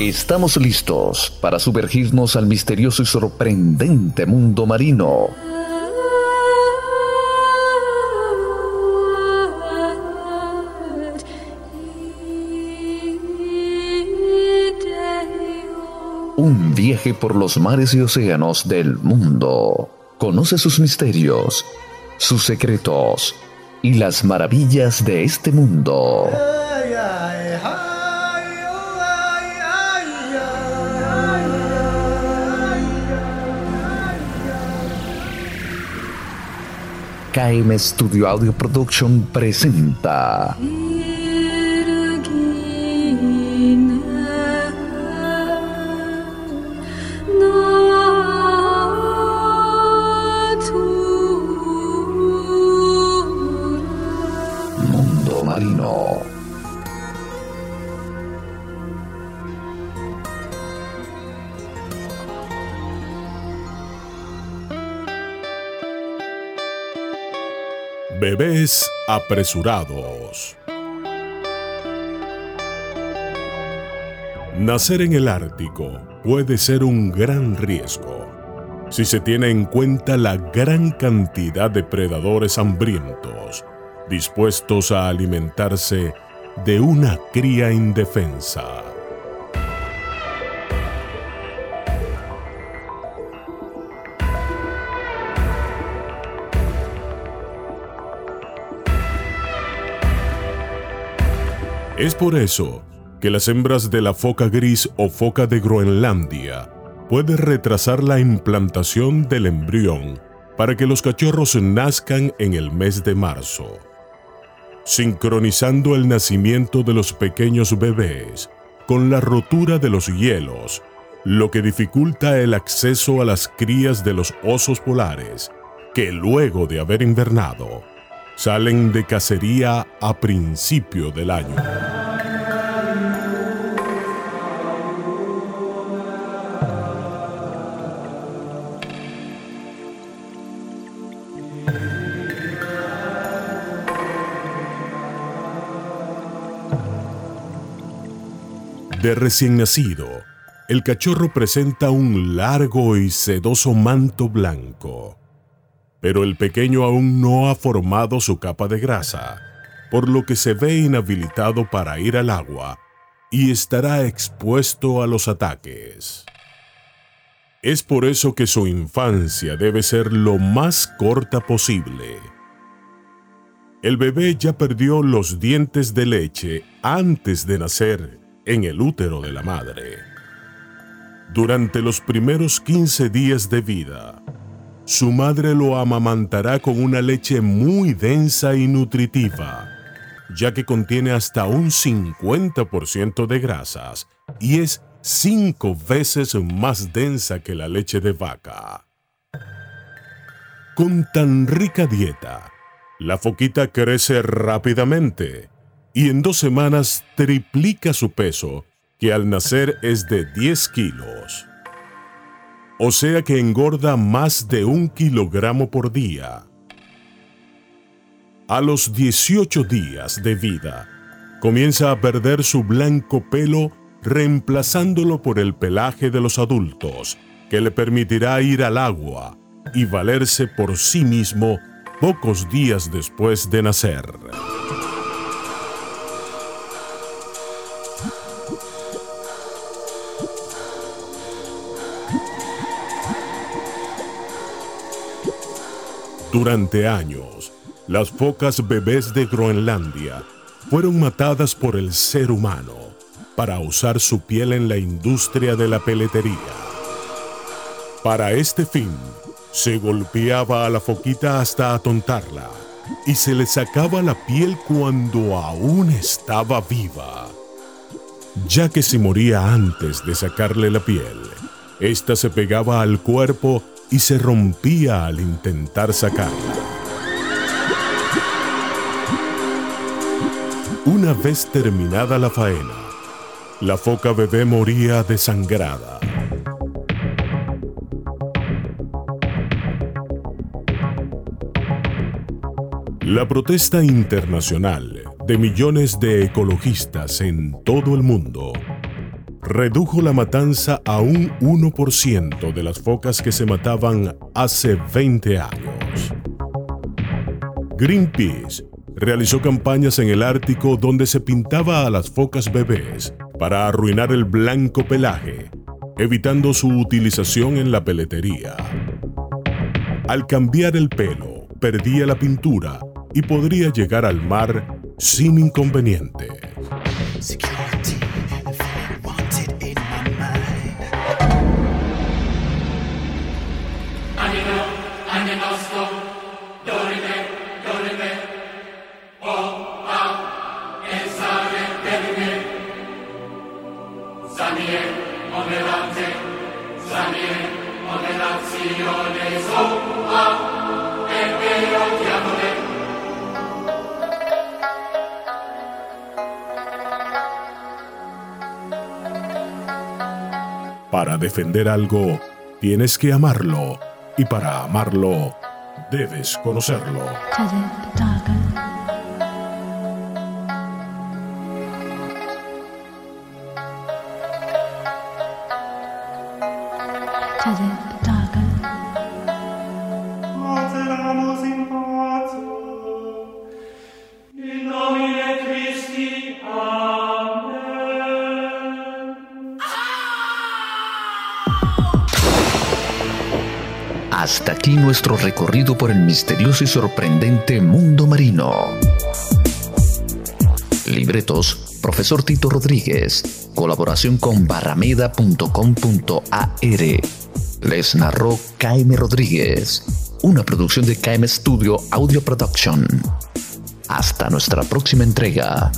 Estamos listos para sumergirnos al misterioso y sorprendente mundo marino. Un viaje por los mares y océanos del mundo. Conoce sus misterios, sus secretos y las maravillas de este mundo. KM Studio Audio Production presenta. Mundo Marino. Bebés apresurados. Nacer en el Ártico puede ser un gran riesgo si se tiene en cuenta la gran cantidad de predadores hambrientos dispuestos a alimentarse de una cría indefensa. Es por eso que las hembras de la foca gris o foca de Groenlandia pueden retrasar la implantación del embrión para que los cachorros nazcan en el mes de marzo, sincronizando el nacimiento de los pequeños bebés con la rotura de los hielos, lo que dificulta el acceso a las crías de los osos polares, que luego de haber invernado, salen de cacería a principio del año. De recién nacido, el cachorro presenta un largo y sedoso manto blanco pero el pequeño aún no ha formado su capa de grasa, por lo que se ve inhabilitado para ir al agua y estará expuesto a los ataques. Es por eso que su infancia debe ser lo más corta posible. El bebé ya perdió los dientes de leche antes de nacer en el útero de la madre. Durante los primeros 15 días de vida, su madre lo amamantará con una leche muy densa y nutritiva, ya que contiene hasta un 50% de grasas y es cinco veces más densa que la leche de vaca. Con tan rica dieta, la foquita crece rápidamente y en dos semanas triplica su peso, que al nacer es de 10 kilos o sea que engorda más de un kilogramo por día. A los 18 días de vida, comienza a perder su blanco pelo reemplazándolo por el pelaje de los adultos, que le permitirá ir al agua y valerse por sí mismo pocos días después de nacer. Durante años, las focas bebés de Groenlandia fueron matadas por el ser humano para usar su piel en la industria de la peletería. Para este fin, se golpeaba a la foquita hasta atontarla y se le sacaba la piel cuando aún estaba viva. Ya que si moría antes de sacarle la piel, ésta se pegaba al cuerpo y se rompía al intentar sacarla. Una vez terminada la faena, la foca bebé moría desangrada. La protesta internacional de millones de ecologistas en todo el mundo redujo la matanza a un 1% de las focas que se mataban hace 20 años. Greenpeace realizó campañas en el Ártico donde se pintaba a las focas bebés para arruinar el blanco pelaje, evitando su utilización en la peletería. Al cambiar el pelo, perdía la pintura y podría llegar al mar sin inconveniente. Para defender algo, tienes que amarlo. Y para amarlo, debes conocerlo. Hasta aquí nuestro recorrido por el misterioso y sorprendente mundo marino. Libretos, profesor Tito Rodríguez. Colaboración con barrameda.com.ar. Les narró Jaime Rodríguez. Una producción de KM Studio Audio Production. Hasta nuestra próxima entrega.